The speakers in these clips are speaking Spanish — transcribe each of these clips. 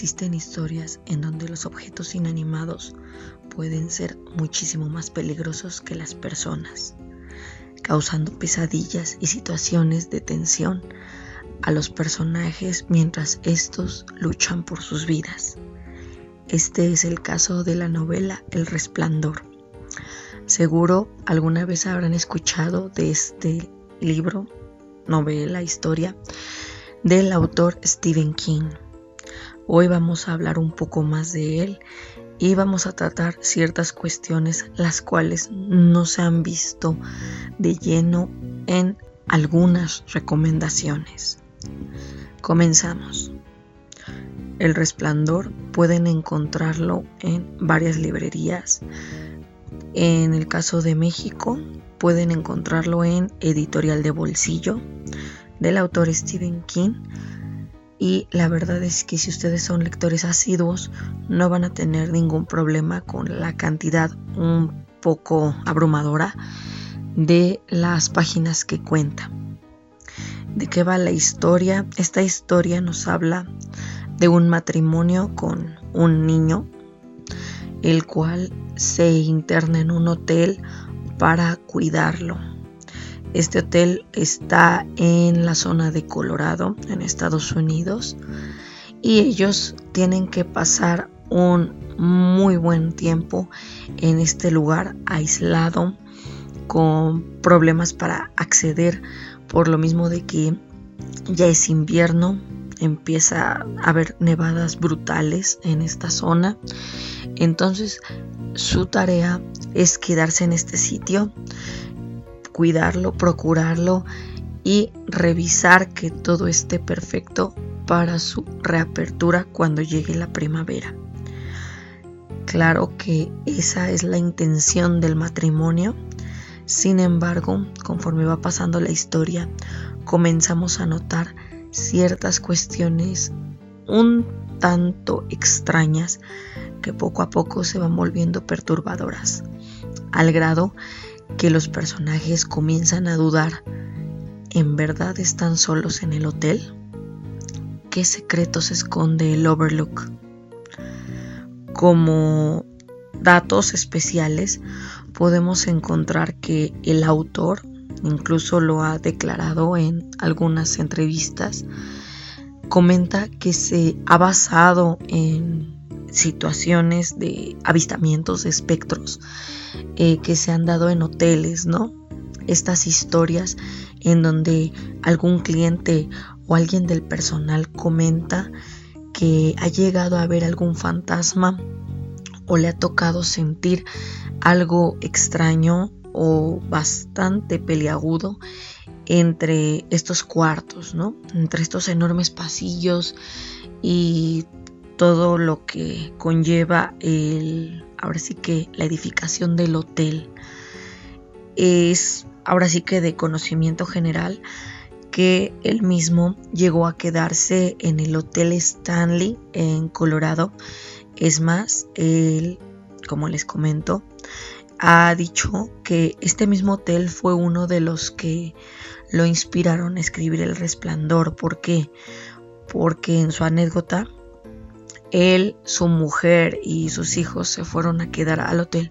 existen historias en donde los objetos inanimados pueden ser muchísimo más peligrosos que las personas, causando pesadillas y situaciones de tensión a los personajes mientras estos luchan por sus vidas. Este es el caso de la novela El Resplandor. Seguro alguna vez habrán escuchado de este libro, novela, historia, del autor Stephen King. Hoy vamos a hablar un poco más de él y vamos a tratar ciertas cuestiones las cuales no se han visto de lleno en algunas recomendaciones. Comenzamos. El resplandor pueden encontrarlo en varias librerías. En el caso de México pueden encontrarlo en Editorial de Bolsillo del autor Stephen King. Y la verdad es que si ustedes son lectores asiduos no van a tener ningún problema con la cantidad un poco abrumadora de las páginas que cuenta de qué va la historia. Esta historia nos habla de un matrimonio con un niño, el cual se interna en un hotel para cuidarlo. Este hotel está en la zona de Colorado, en Estados Unidos, y ellos tienen que pasar un muy buen tiempo en este lugar aislado, con problemas para acceder por lo mismo de que ya es invierno, empieza a haber nevadas brutales en esta zona. Entonces su tarea es quedarse en este sitio, cuidarlo, procurarlo y revisar que todo esté perfecto para su reapertura cuando llegue la primavera. Claro que esa es la intención del matrimonio sin embargo, conforme va pasando la historia, comenzamos a notar ciertas cuestiones un tanto extrañas que poco a poco se van volviendo perturbadoras, al grado que los personajes comienzan a dudar, ¿en verdad están solos en el hotel? ¿Qué secretos esconde el Overlook? Como datos especiales, podemos encontrar que el autor, incluso lo ha declarado en algunas entrevistas, comenta que se ha basado en situaciones de avistamientos de espectros eh, que se han dado en hoteles, ¿no? Estas historias en donde algún cliente o alguien del personal comenta que ha llegado a ver algún fantasma o le ha tocado sentir algo extraño o bastante peliagudo entre estos cuartos, ¿no? Entre estos enormes pasillos y todo lo que conlleva el, ahora sí que la edificación del hotel. Es ahora sí que de conocimiento general que él mismo llegó a quedarse en el Hotel Stanley en Colorado es más, él, como les comento, ha dicho que este mismo hotel fue uno de los que lo inspiraron a escribir El Resplandor. ¿Por qué? Porque en su anécdota, él, su mujer y sus hijos se fueron a quedar al hotel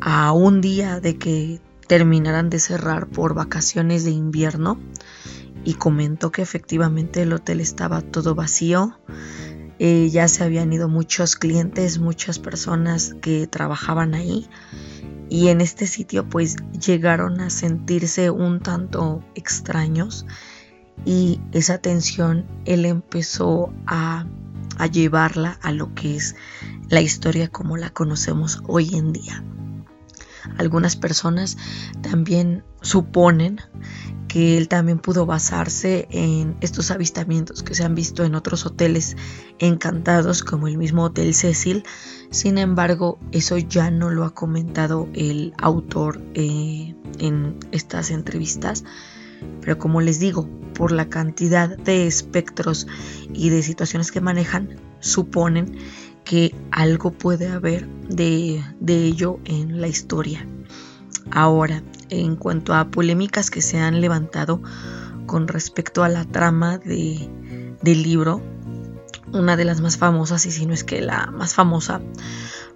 a un día de que terminaran de cerrar por vacaciones de invierno. Y comentó que efectivamente el hotel estaba todo vacío. Eh, ya se habían ido muchos clientes, muchas personas que trabajaban ahí. Y en este sitio pues llegaron a sentirse un tanto extraños. Y esa tensión él empezó a, a llevarla a lo que es la historia como la conocemos hoy en día. Algunas personas también suponen que él también pudo basarse en estos avistamientos que se han visto en otros hoteles encantados como el mismo Hotel Cecil. Sin embargo, eso ya no lo ha comentado el autor eh, en estas entrevistas. Pero como les digo, por la cantidad de espectros y de situaciones que manejan, suponen que algo puede haber de, de ello en la historia. Ahora, en cuanto a polémicas que se han levantado con respecto a la trama de, del libro, una de las más famosas, y si no es que la más famosa,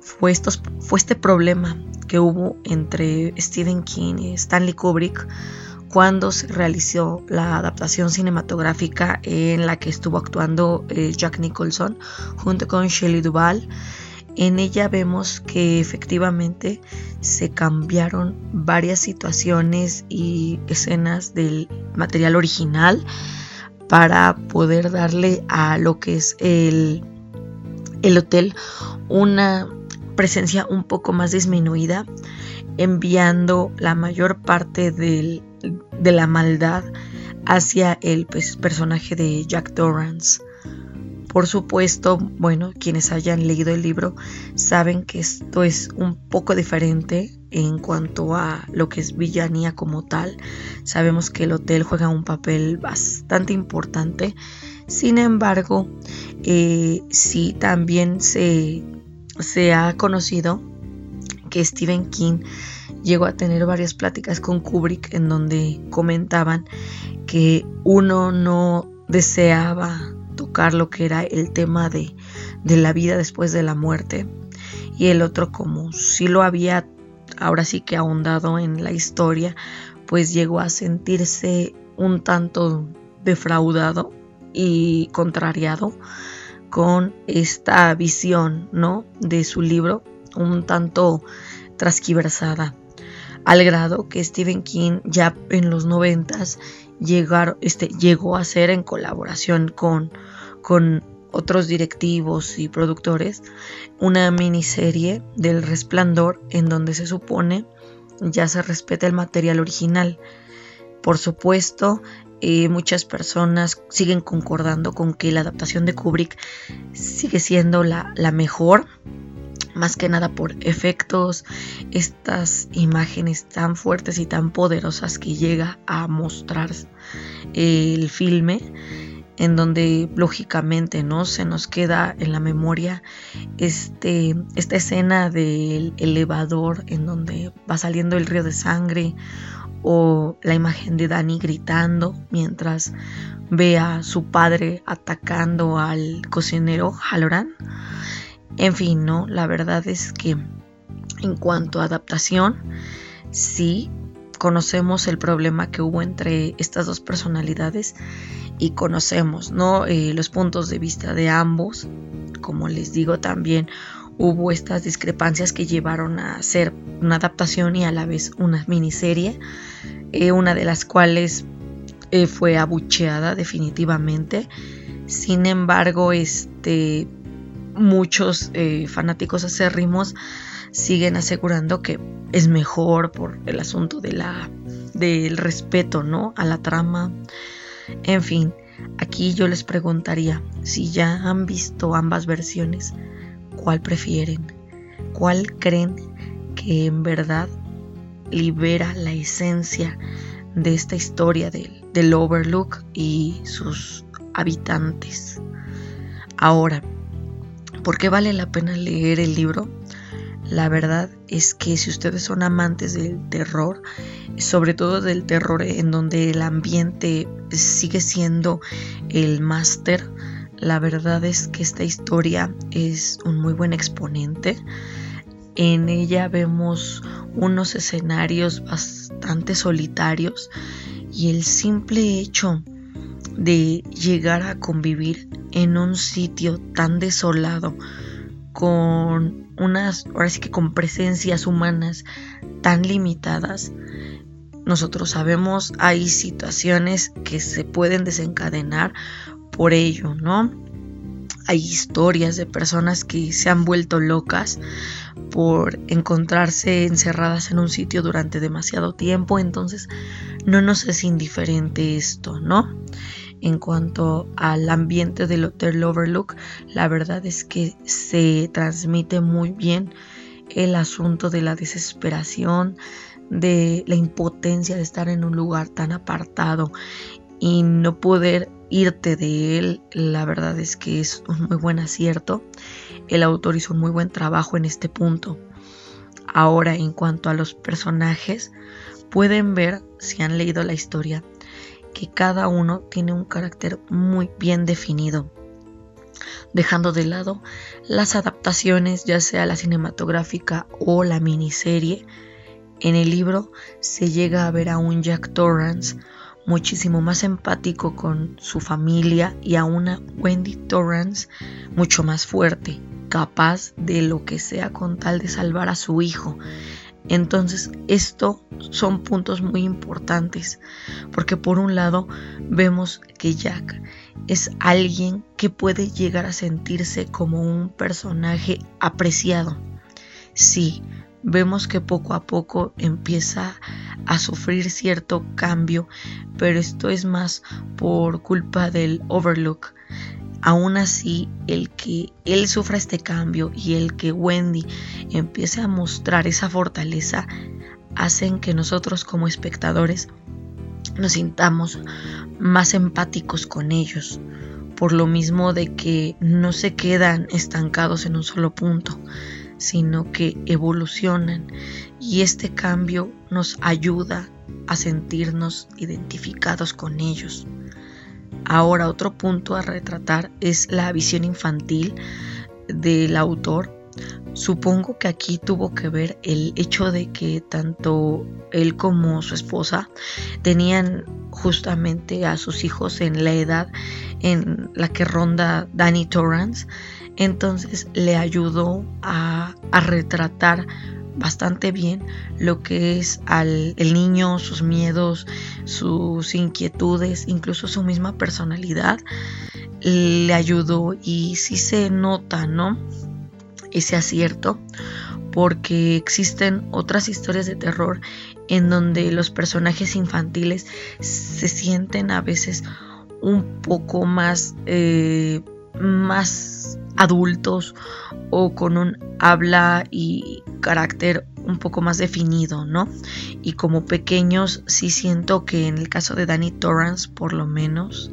fue, estos, fue este problema que hubo entre Stephen King y Stanley Kubrick cuando se realizó la adaptación cinematográfica en la que estuvo actuando eh, Jack Nicholson junto con Shelley Duvall. En ella vemos que efectivamente se cambiaron varias situaciones y escenas del material original para poder darle a lo que es el, el hotel una presencia un poco más disminuida, enviando la mayor parte de la maldad hacia el pues, personaje de Jack Torrance. Por supuesto, bueno, quienes hayan leído el libro saben que esto es un poco diferente en cuanto a lo que es villanía como tal. Sabemos que el hotel juega un papel bastante importante. Sin embargo, eh, sí también se, se ha conocido que Stephen King llegó a tener varias pláticas con Kubrick en donde comentaban que uno no deseaba tocar lo que era el tema de, la vida después de la muerte y el otro como si lo había ahora sí que ahondado en la historia pues llegó a sentirse un tanto defraudado y contrariado con esta visión no de su libro un tanto trasquiversada al grado que Stephen King ya en los noventas este, llegó a hacer en colaboración con, con otros directivos y productores una miniserie del resplandor en donde se supone ya se respeta el material original. Por supuesto, eh, muchas personas siguen concordando con que la adaptación de Kubrick sigue siendo la, la mejor más que nada por efectos, estas imágenes tan fuertes y tan poderosas que llega a mostrar el filme en donde lógicamente no se nos queda en la memoria este, esta escena del elevador en donde va saliendo el río de sangre o la imagen de Dani gritando mientras ve a su padre atacando al cocinero Halloran en fin, no, la verdad es que en cuanto a adaptación, sí conocemos el problema que hubo entre estas dos personalidades y conocemos ¿no? Eh, los puntos de vista de ambos. Como les digo, también hubo estas discrepancias que llevaron a hacer una adaptación y a la vez una miniserie, eh, una de las cuales eh, fue abucheada definitivamente. Sin embargo, este muchos eh, fanáticos acérrimos siguen asegurando que es mejor por el asunto de la, del respeto ¿no? a la trama. En fin, aquí yo les preguntaría si ya han visto ambas versiones, ¿cuál prefieren? ¿Cuál creen que en verdad libera la esencia de esta historia del, del Overlook y sus habitantes? Ahora, ¿Por qué vale la pena leer el libro? La verdad es que si ustedes son amantes del terror, sobre todo del terror en donde el ambiente sigue siendo el máster, la verdad es que esta historia es un muy buen exponente. En ella vemos unos escenarios bastante solitarios y el simple hecho de llegar a convivir en un sitio tan desolado con unas, ahora sí que con presencias humanas tan limitadas, nosotros sabemos hay situaciones que se pueden desencadenar por ello, ¿no? Hay historias de personas que se han vuelto locas por encontrarse encerradas en un sitio durante demasiado tiempo, entonces no nos es indiferente esto, ¿no? en cuanto al ambiente del Hotel Overlook, la verdad es que se transmite muy bien el asunto de la desesperación, de la impotencia de estar en un lugar tan apartado y no poder irte de él, la verdad es que es un muy buen acierto. El autor hizo un muy buen trabajo en este punto. Ahora, en cuanto a los personajes, pueden ver, si han leído la historia, que cada uno tiene un carácter muy bien definido. dejando de lado las adaptaciones, ya sea la cinematográfica o la miniserie. En el libro se llega a ver a un Jack Torrance muchísimo más empático con su familia y a una Wendy Torrance mucho más fuerte, capaz de lo que sea con tal de salvar a su hijo. Entonces, esto son puntos muy importantes, porque por un lado vemos que Jack es alguien que puede llegar a sentirse como un personaje apreciado. Sí, vemos que poco a poco empieza a sufrir cierto cambio, pero esto es más por culpa del Overlook. Aún así, el que él sufra este cambio y el que Wendy empiece a mostrar esa fortaleza hacen que nosotros como espectadores nos sintamos más empáticos con ellos, por lo mismo de que no se quedan estancados en un solo punto, sino que evolucionan y este cambio nos ayuda a sentirnos identificados con ellos. Ahora otro punto a retratar es la visión infantil del autor. Supongo que aquí tuvo que ver el hecho de que tanto él como su esposa tenían justamente a sus hijos en la edad en la que ronda Danny Torrance entonces le ayudó a, retratar bastante bien lo que es el niño, sus miedos, sus inquietudes, incluso su misma personalidad, le ayudó y sí se nota, ¿no? Ese acierto, porque existen otras historias de terror en donde los personajes infantiles se sienten a veces un poco más, eh, más adultos o con un habla y carácter un poco más definido, ¿no? Y como pequeños sí siento que en el caso de Danny Torrance por lo menos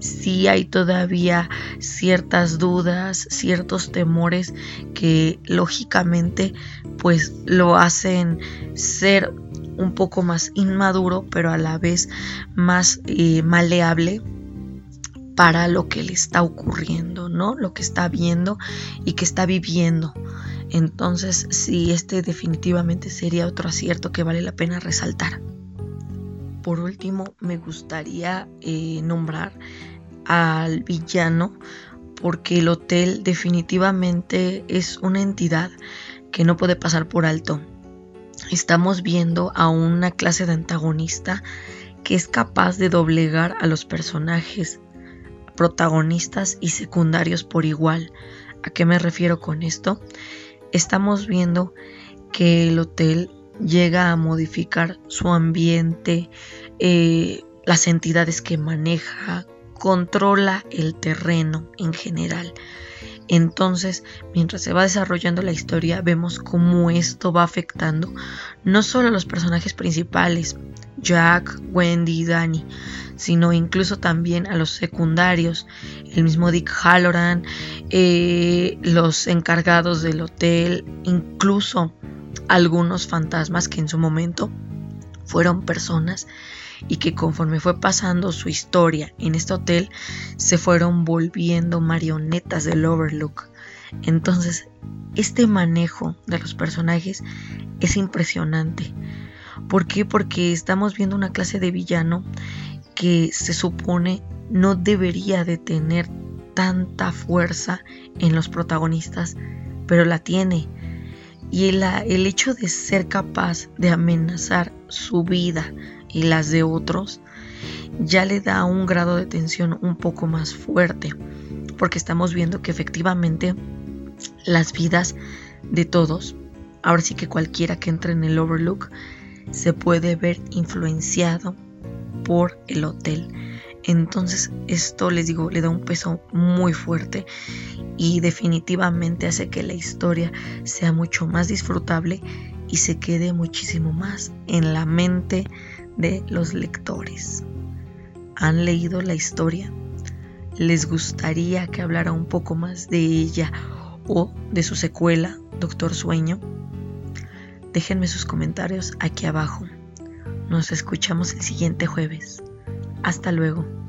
sí hay todavía ciertas dudas, ciertos temores que lógicamente pues lo hacen ser un poco más inmaduro pero a la vez más eh, maleable para lo que le está ocurriendo, ¿no? Lo que está viendo y que está viviendo. Entonces, sí, este definitivamente sería otro acierto que vale la pena resaltar. Por último, me gustaría eh, nombrar al villano porque el hotel definitivamente es una entidad que no puede pasar por alto. Estamos viendo a una clase de antagonista que es capaz de doblegar a los personajes protagonistas y secundarios por igual. ¿A qué me refiero con esto? Estamos viendo que el hotel llega a modificar su ambiente, eh, las entidades que maneja, controla el terreno en general. Entonces, mientras se va desarrollando la historia, vemos cómo esto va afectando no solo a los personajes principales, Jack, Wendy, Danny, sino incluso también a los secundarios, el mismo Dick Halloran, eh, los encargados del hotel, incluso algunos fantasmas que en su momento fueron personas y que conforme fue pasando su historia en este hotel se fueron volviendo marionetas del Overlook. Entonces, este manejo de los personajes es impresionante. ¿Por qué? Porque estamos viendo una clase de villano que se supone no debería de tener tanta fuerza en los protagonistas, pero la tiene. Y el, el, hecho de ser capaz de amenazar su vida y las de otros ya le da un grado de tensión un poco más fuerte, porque estamos viendo que efectivamente las vidas de todos, ahora sí que cualquiera que entre en el Overlook, se puede ver influenciado por el hotel. Entonces esto les digo, le da un peso muy fuerte y definitivamente hace que la historia sea mucho más disfrutable y se quede muchísimo más en la mente de los lectores. ¿Han leído la historia? ¿Les gustaría que hablara un poco más de ella o de su secuela, Doctor Sueño? Déjenme sus comentarios aquí abajo. Nos escuchamos el siguiente jueves. Hasta luego.